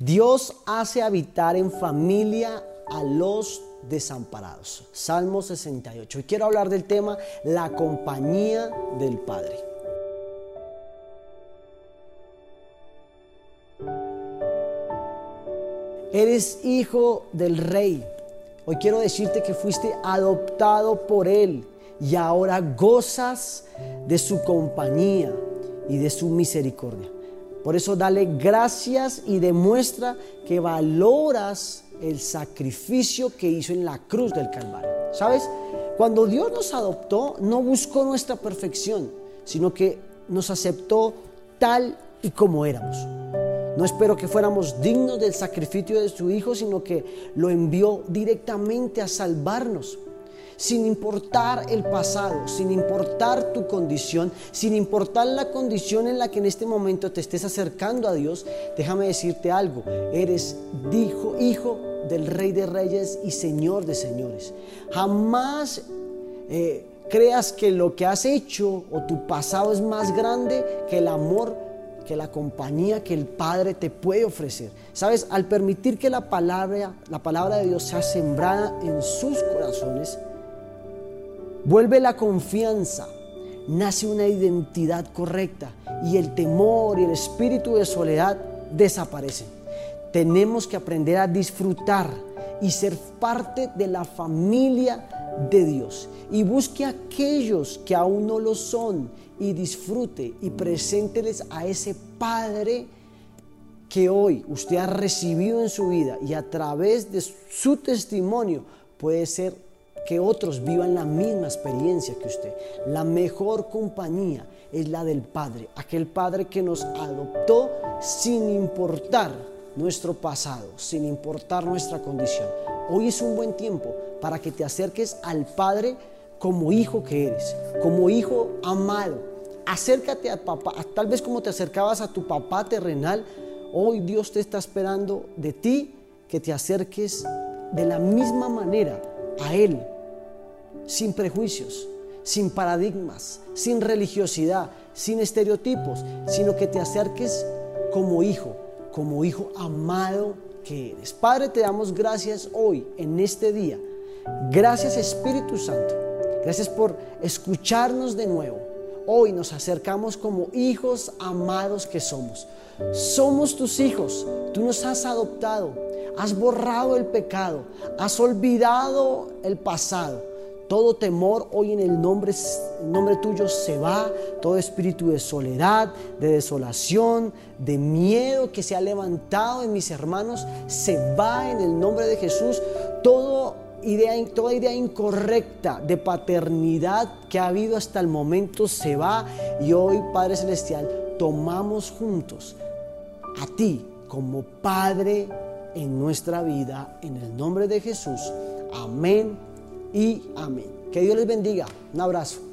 Dios hace habitar en familia a los desamparados. Salmo 68. Y quiero hablar del tema la compañía del Padre. Eres hijo del rey. Hoy quiero decirte que fuiste adoptado por Él y ahora gozas de su compañía y de su misericordia. Por eso dale gracias y demuestra que valoras el sacrificio que hizo en la cruz del Calvario. ¿Sabes? Cuando Dios nos adoptó, no buscó nuestra perfección, sino que nos aceptó tal y como éramos. No espero que fuéramos dignos del sacrificio de su Hijo, sino que lo envió directamente a salvarnos sin importar el pasado, sin importar tu condición, sin importar la condición en la que en este momento te estés acercando a Dios, déjame decirte algo, eres hijo, hijo del Rey de Reyes y Señor de Señores. Jamás eh, creas que lo que has hecho o tu pasado es más grande que el amor que la compañía que el Padre te puede ofrecer. Sabes, al permitir que la palabra, la palabra de Dios sea sembrada en sus corazones, Vuelve la confianza, nace una identidad correcta y el temor y el espíritu de soledad desaparecen. Tenemos que aprender a disfrutar y ser parte de la familia de Dios. Y busque a aquellos que aún no lo son y disfrute y presénteles a ese Padre que hoy usted ha recibido en su vida y a través de su testimonio puede ser que otros vivan la misma experiencia que usted. La mejor compañía es la del Padre, aquel Padre que nos adoptó sin importar nuestro pasado, sin importar nuestra condición. Hoy es un buen tiempo para que te acerques al Padre como hijo que eres, como hijo amado. Acércate a papá, tal vez como te acercabas a tu papá terrenal, hoy Dios te está esperando de ti que te acerques de la misma manera a Él, sin prejuicios, sin paradigmas, sin religiosidad, sin estereotipos, sino que te acerques como hijo, como hijo amado que eres. Padre, te damos gracias hoy, en este día. Gracias Espíritu Santo. Gracias por escucharnos de nuevo. Hoy nos acercamos como hijos amados que somos. Somos tus hijos. Tú nos has adoptado has borrado el pecado, has olvidado el pasado. Todo temor hoy en el nombre, nombre tuyo se va, todo espíritu de soledad, de desolación, de miedo que se ha levantado en mis hermanos, se va en el nombre de Jesús. Todo idea, toda idea incorrecta de paternidad que ha habido hasta el momento se va y hoy, Padre Celestial, tomamos juntos a ti como Padre en nuestra vida. En el nombre de Jesús. Amén y amén. Que Dios les bendiga. Un abrazo.